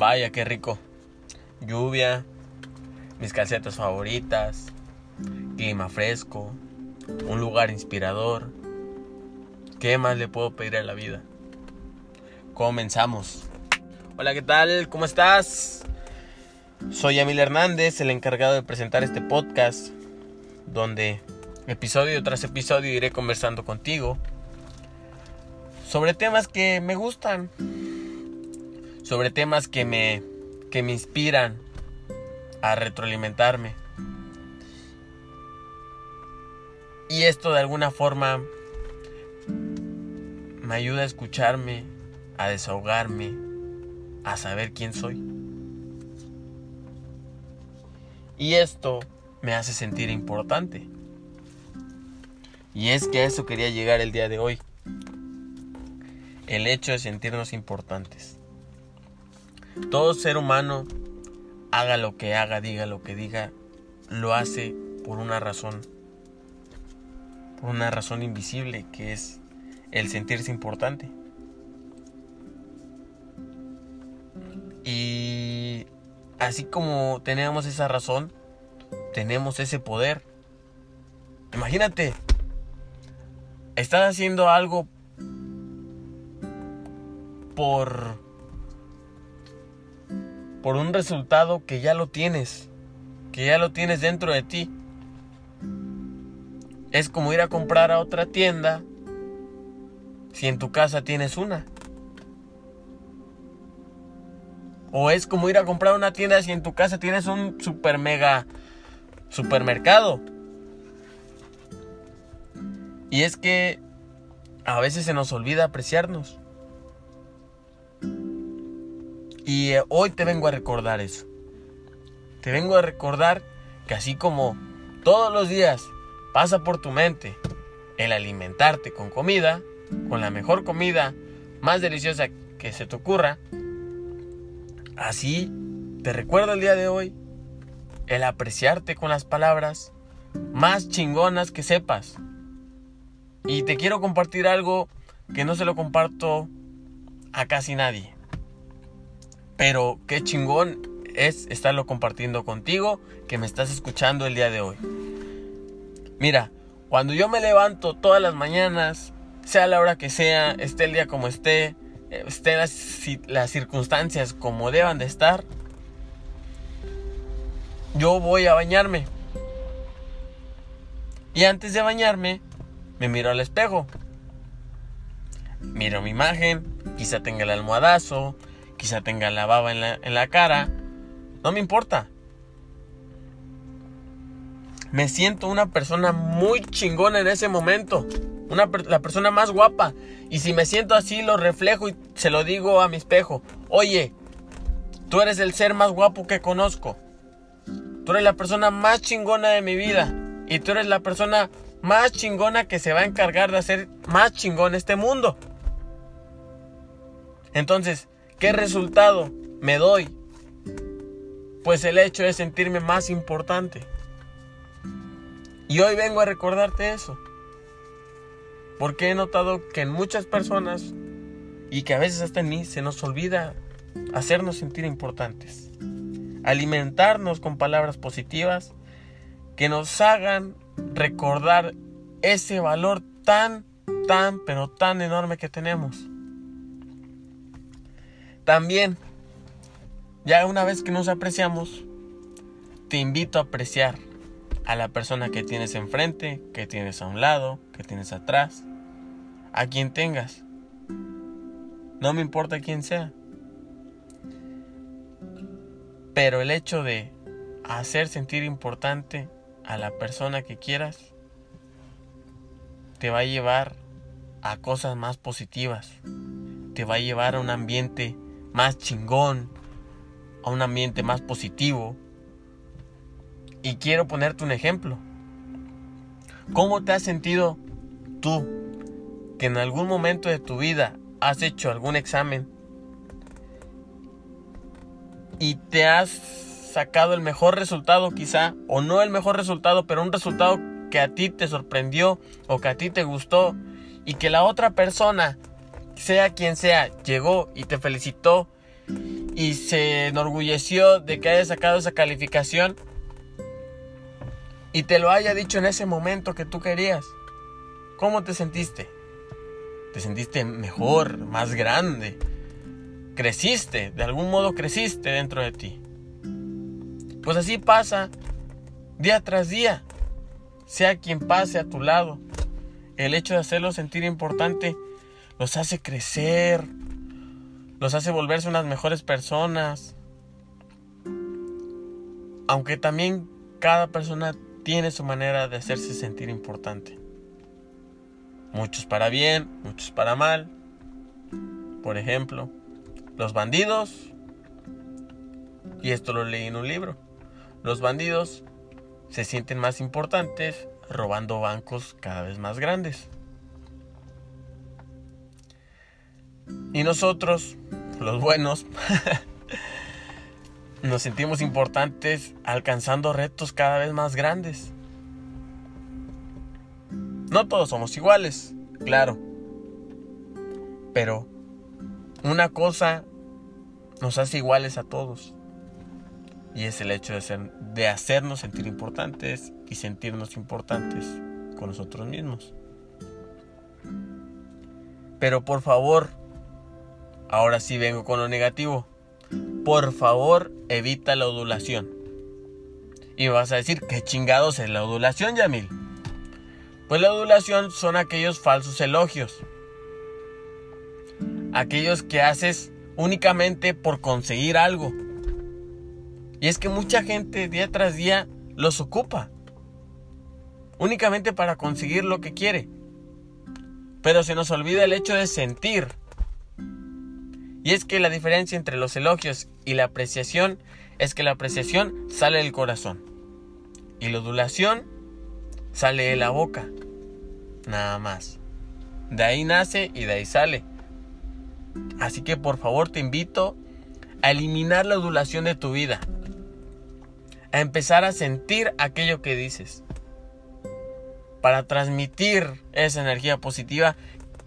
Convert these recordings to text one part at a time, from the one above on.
Vaya, qué rico. Lluvia, mis calcetas favoritas, clima fresco, un lugar inspirador. ¿Qué más le puedo pedir a la vida? Comenzamos. Hola, ¿qué tal? ¿Cómo estás? Soy Emil Hernández, el encargado de presentar este podcast, donde episodio tras episodio iré conversando contigo sobre temas que me gustan, sobre temas que me, que me inspiran a retroalimentarme. Y esto de alguna forma me ayuda a escucharme, a desahogarme, a saber quién soy. Y esto me hace sentir importante. Y es que a eso quería llegar el día de hoy el hecho de sentirnos importantes. Todo ser humano, haga lo que haga, diga lo que diga, lo hace por una razón, por una razón invisible que es el sentirse importante. Y así como tenemos esa razón, tenemos ese poder. Imagínate, estás haciendo algo por por un resultado que ya lo tienes, que ya lo tienes dentro de ti. Es como ir a comprar a otra tienda si en tu casa tienes una. O es como ir a comprar una tienda si en tu casa tienes un super mega supermercado. Y es que a veces se nos olvida apreciarnos. Y eh, hoy te vengo a recordar eso. Te vengo a recordar que así como todos los días pasa por tu mente el alimentarte con comida, con la mejor comida más deliciosa que se te ocurra, así te recuerdo el día de hoy el apreciarte con las palabras más chingonas que sepas. Y te quiero compartir algo que no se lo comparto a casi nadie. Pero qué chingón es estarlo compartiendo contigo que me estás escuchando el día de hoy. Mira, cuando yo me levanto todas las mañanas, sea la hora que sea, esté el día como esté, estén las, las circunstancias como deban de estar, yo voy a bañarme. Y antes de bañarme, me miro al espejo. Miro mi imagen, quizá tenga el almohadazo, quizá tenga la baba en la, cara, no me importa. Me siento una persona muy chingona en ese momento. Una, la persona más guapa. Y si me siento así, lo reflejo y se lo digo a mi espejo. Oye, tú eres el ser más guapo que conozco. Tú eres la persona más chingona de mi vida. Y tú eres la persona más chingona que se va a encargar de hacer más chingón este mundo. Entonces, ¿Qué resultado me doy? Pues el hecho de sentirme más importante. Y hoy vengo a recordarte eso. Porque he notado que en muchas personas, y que a veces hasta en mí, se nos olvida hacernos sentir importantes. Alimentarnos con palabras positivas que nos hagan recordar ese valor tan, tan, pero tan enorme que tenemos. También, ya una vez que nos apreciamos, te invito a apreciar a la persona que tienes enfrente, que tienes a un lado, que tienes atrás, a quien tengas. No me importa quién sea. Pero el hecho de hacer sentir importante a la persona que quieras te va a llevar a cosas más positivas. Te va a llevar a un ambiente más chingón, a un ambiente más positivo. Y quiero ponerte un ejemplo. ¿Cómo te has sentido tú que en algún momento de tu vida has hecho algún examen y te has sacado el mejor resultado quizá, o no el mejor resultado, pero un resultado que a ti te sorprendió o que a ti te gustó y que la otra persona sea quien sea, llegó y te felicitó y se enorgulleció de que haya sacado esa calificación y te lo haya dicho en ese momento que tú querías, ¿cómo te sentiste? ¿Te sentiste mejor, más grande? ¿Creciste? ¿De algún modo creciste dentro de ti? Pues así pasa día tras día, sea quien pase a tu lado. El hecho de hacerlos sentir importante los hace crecer, los hace volverse unas mejores personas. Aunque también cada persona tiene su manera de hacerse sentir importante. Muchos para bien, muchos para mal. Por ejemplo, los bandidos, y esto lo leí en un libro, los bandidos se sienten más importantes robando bancos cada vez más grandes. Y nosotros, los buenos, nos sentimos importantes alcanzando retos cada vez más grandes. No todos somos iguales, claro. Pero una cosa nos hace iguales a todos. Y es el hecho de, ser, de hacernos sentir importantes y sentirnos importantes con nosotros mismos. Pero por favor, ahora sí vengo con lo negativo. Por favor, evita la odulación. Y vas a decir, ¿qué chingados es la odulación, Yamil? Pues la odulación son aquellos falsos elogios. Aquellos que haces únicamente por conseguir algo. Y es que mucha gente día tras día los ocupa. Únicamente para conseguir lo que quiere. Pero se nos olvida el hecho de sentir. Y es que la diferencia entre los elogios y la apreciación es que la apreciación sale del corazón. Y la odulación sale de la boca. Nada más. De ahí nace y de ahí sale. Así que por favor te invito a eliminar la odulación de tu vida. A empezar a sentir aquello que dices. Para transmitir esa energía positiva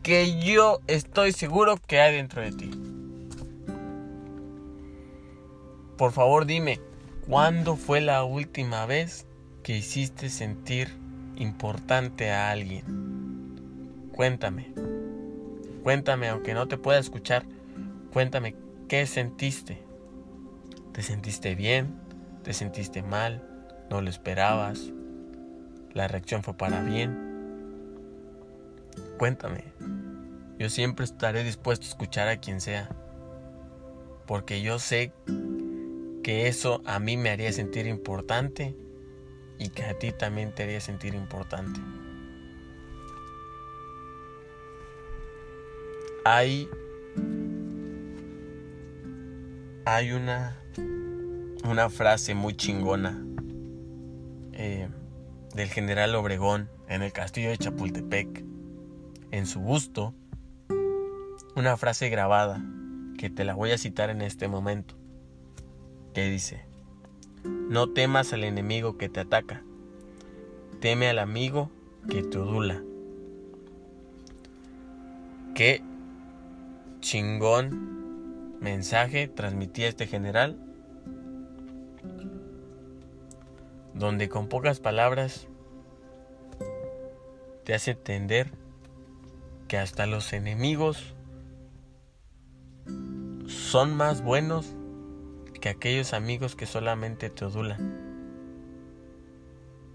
que yo estoy seguro que hay dentro de ti. Por favor dime, ¿cuándo fue la última vez que hiciste sentir importante a alguien? Cuéntame. Cuéntame, aunque no te pueda escuchar, cuéntame qué sentiste. ¿Te sentiste bien? ¿Te sentiste mal? ¿No lo esperabas? ¿La reacción fue para bien? Cuéntame. Yo siempre estaré dispuesto a escuchar a quien sea. Porque yo sé que eso a mí me haría sentir importante y que a ti también te haría sentir importante. Hay, hay una, una frase muy chingona eh, del general Obregón en el castillo de Chapultepec, en su busto, una frase grabada que te la voy a citar en este momento que dice, no temas al enemigo que te ataca, teme al amigo que te odula. Qué chingón mensaje transmitía este general, donde con pocas palabras te hace entender que hasta los enemigos son más buenos que aquellos amigos que solamente te odulan.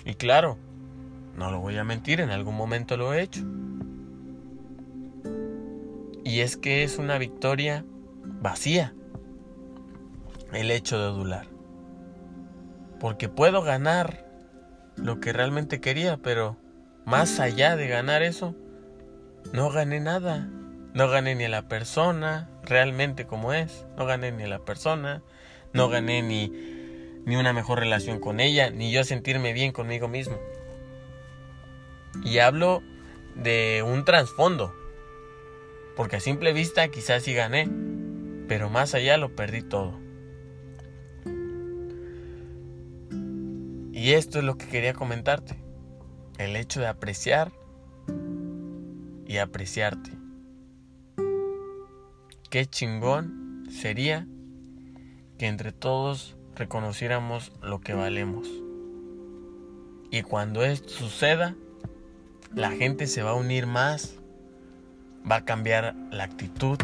Y claro, no lo voy a mentir, en algún momento lo he hecho. Y es que es una victoria vacía el hecho de odular. Porque puedo ganar lo que realmente quería, pero más allá de ganar eso, no gané nada. No gané ni a la persona realmente como es. No gané ni a la persona no gané ni, ni una mejor relación con ella, ni yo sentirme bien conmigo mismo. Y hablo de un trasfondo, porque a simple vista quizás sí gané, pero más allá lo perdí todo. Y esto es lo que quería comentarte, el hecho de apreciar y apreciarte. Qué chingón sería que entre todos reconociéramos lo que valemos. Y cuando esto suceda, la gente se va a unir más, va a cambiar la actitud,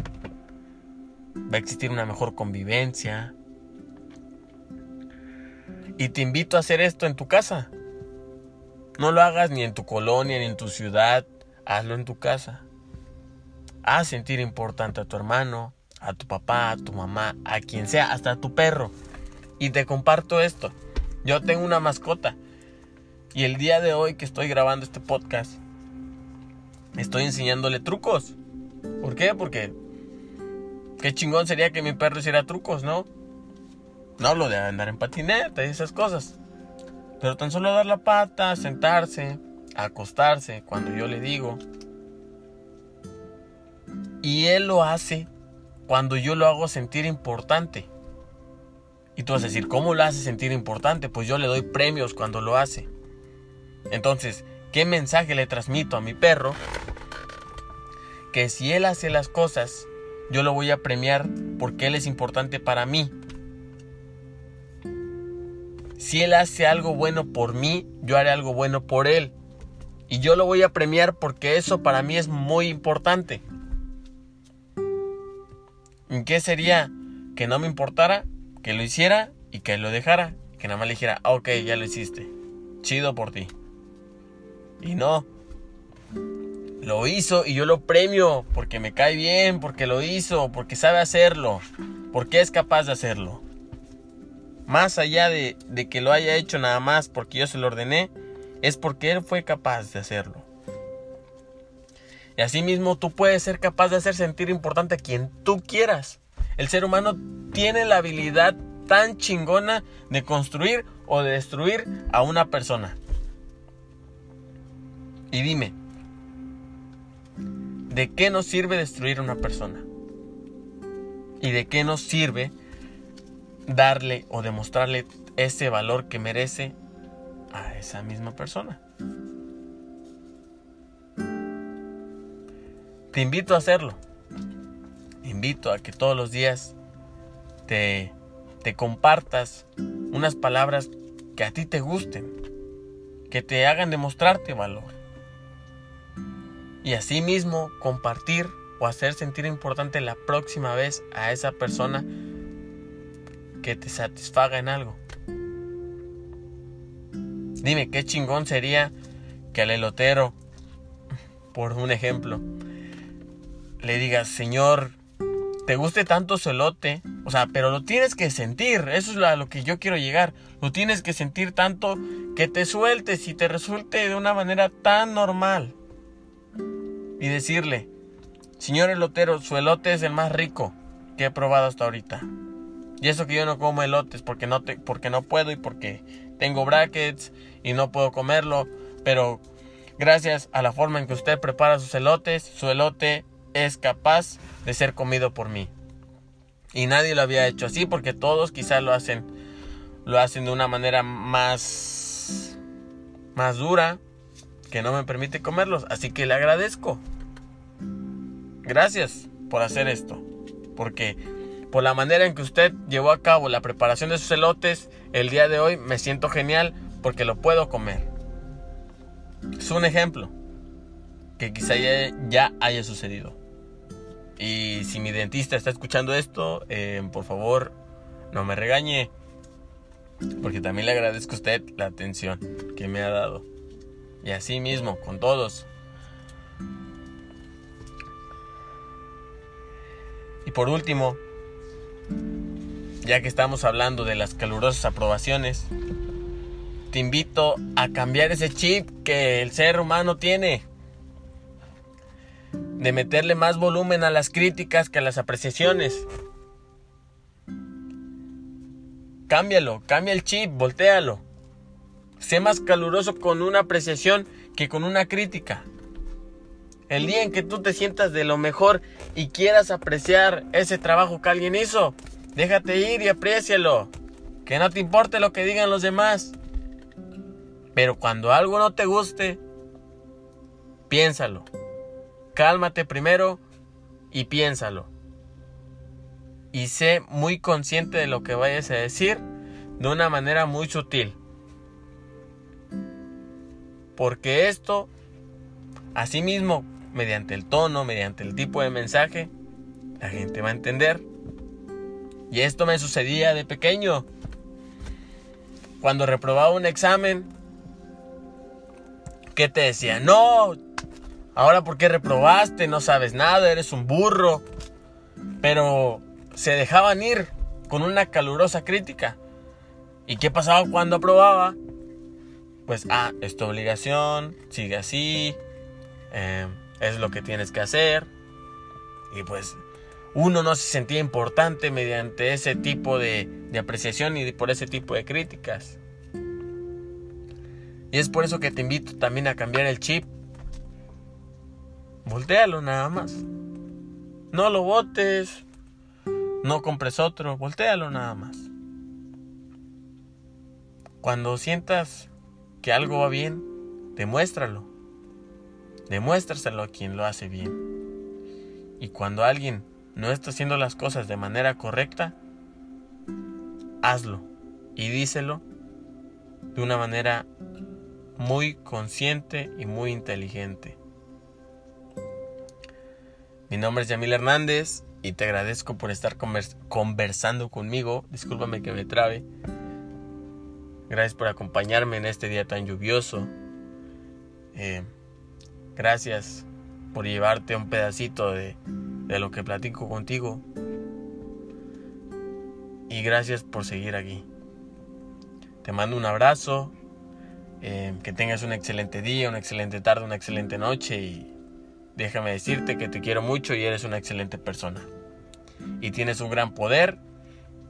va a existir una mejor convivencia. Y te invito a hacer esto en tu casa. No lo hagas ni en tu colonia ni en tu ciudad, hazlo en tu casa. Haz sentir importante a tu hermano, a tu papá, a tu mamá, a quien sea, hasta a tu perro. Y te comparto esto. Yo tengo una mascota. Y el día de hoy que estoy grabando este podcast, estoy enseñándole trucos. ¿Por qué? Porque qué chingón sería que mi perro hiciera trucos, ¿no? No lo de andar en patineta y esas cosas. Pero tan solo dar la pata, sentarse, acostarse cuando yo le digo. Y él lo hace cuando yo lo hago sentir importante. Y tú vas a decir, ¿cómo lo hace sentir importante? Pues yo le doy premios cuando lo hace. Entonces, ¿qué mensaje le transmito a mi perro? Que si él hace las cosas, yo lo voy a premiar porque él es importante para mí. Si él hace algo bueno por mí, yo haré algo bueno por él. Y yo lo voy a premiar porque eso para mí es muy importante. ¿Y qué sería? Que no me importara, que lo hiciera y que lo dejara. Que nada más le dijera, ah, ok, ya lo hiciste. Chido por ti. Y no. Lo hizo y yo lo premio porque me cae bien, porque lo hizo, porque sabe hacerlo, porque es capaz de hacerlo. Más allá de, que lo haya hecho nada más porque yo se lo ordené, es porque él fue capaz de hacerlo. Y asimismo tú puedes ser capaz de hacer sentir importante a quien tú quieras. El ser humano tiene la habilidad tan chingona de construir o de destruir a una persona. Y dime, ¿de qué nos sirve destruir a una persona? ¿Y de qué nos sirve darle o demostrarle ese valor que merece a esa misma persona. Te invito a hacerlo. Invito a que todos los días te, te compartas unas palabras que a ti te gusten, que te hagan demostrarte valor. Y asimismo compartir o hacer sentir importante la próxima vez a esa persona que te satisfaga en algo. Dime, qué chingón sería que al elotero, por un ejemplo, le digas, Señor, te guste tanto su elote, o sea, pero lo tienes que sentir, eso es a lo que yo quiero llegar, lo tienes que sentir tanto que te sueltes y te resulte de una manera tan normal. Y decirle, Señor elotero, su elote es el más rico que he probado hasta ahorita. Y eso que yo no como elotes porque no, te, porque no puedo y porque tengo brackets y no puedo comerlo. Pero gracias a la forma en que usted prepara sus elotes, su elote es capaz de ser comido por mí. Y nadie lo había hecho así porque todos quizás lo hacen lo hacen de una manera más más dura que no me permite comerlos, así que le agradezco. Gracias por hacer esto, porque por la manera en que usted llevó a cabo la preparación de sus elotes, el día de hoy me siento genial porque lo puedo comer. Es un ejemplo que quizá ya, haya sucedido. Y si mi dentista está escuchando esto, eh, por favor, no me regañe. Porque también le agradezco a usted la atención que me ha dado. Y así mismo, con todos. Y por último, ya que estamos hablando de las calurosas aprobaciones, te invito a cambiar ese chip que el ser humano tiene. De meterle más volumen a las críticas que a las apreciaciones. Cámbialo, cambia el chip, voltealo. Sé más caluroso con una apreciación que con una crítica. El día en que tú te sientas de lo mejor y quieras apreciar ese trabajo que alguien hizo, déjate ir y aprécialo. Que no te importe lo que digan los demás. Pero cuando algo no te guste, piénsalo. Cálmate primero y piénsalo. y sé muy consciente de lo que vayas a decir de una manera muy sutil. Porque esto, asimismo, mediante el tono, mediante el tipo de mensaje, la gente va a entender. Y esto me sucedía de pequeño. Cuando reprobaba un examen, ¿qué te decía? No, ahora ¿por qué reprobaste? No sabes nada, eres un burro. Pero se dejaban ir con una calurosa crítica. ¿Y qué pasaba cuando aprobaba? Pues, ah, es obligación, sigue así, eh, es lo que tienes que hacer. Y pues uno no se sentía importante mediante ese tipo de, de apreciación y por ese tipo de críticas. Y es por eso que te invito también a cambiar el chip. Voltéalo nada más. No lo botes. No compres otro. Voltéalo nada más. Cuando sientas que algo va bien, demuéstralo. Demuéstraselo a quien lo hace bien. Y cuando alguien no está haciendo las cosas de manera correcta, hazlo y díselo de una manera muy consciente y muy inteligente. Mi nombre es Yamil Hernández y te agradezco por estar conversando conmigo. Discúlpame que me trabe. Gracias por acompañarme en este día tan lluvioso. Eh, gracias por llevarte un pedacito de, lo que platico contigo. Y gracias por seguir aquí. Te mando un abrazo. Eh, que tengas un excelente día, una excelente tarde, una excelente noche. Y déjame decirte que te quiero mucho y eres una excelente persona. Y tienes un gran poder.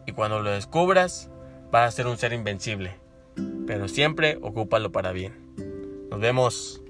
Y cuando lo descubras, vas a ser un ser invencible pero siempre ocúpalo para bien. Nos vemos.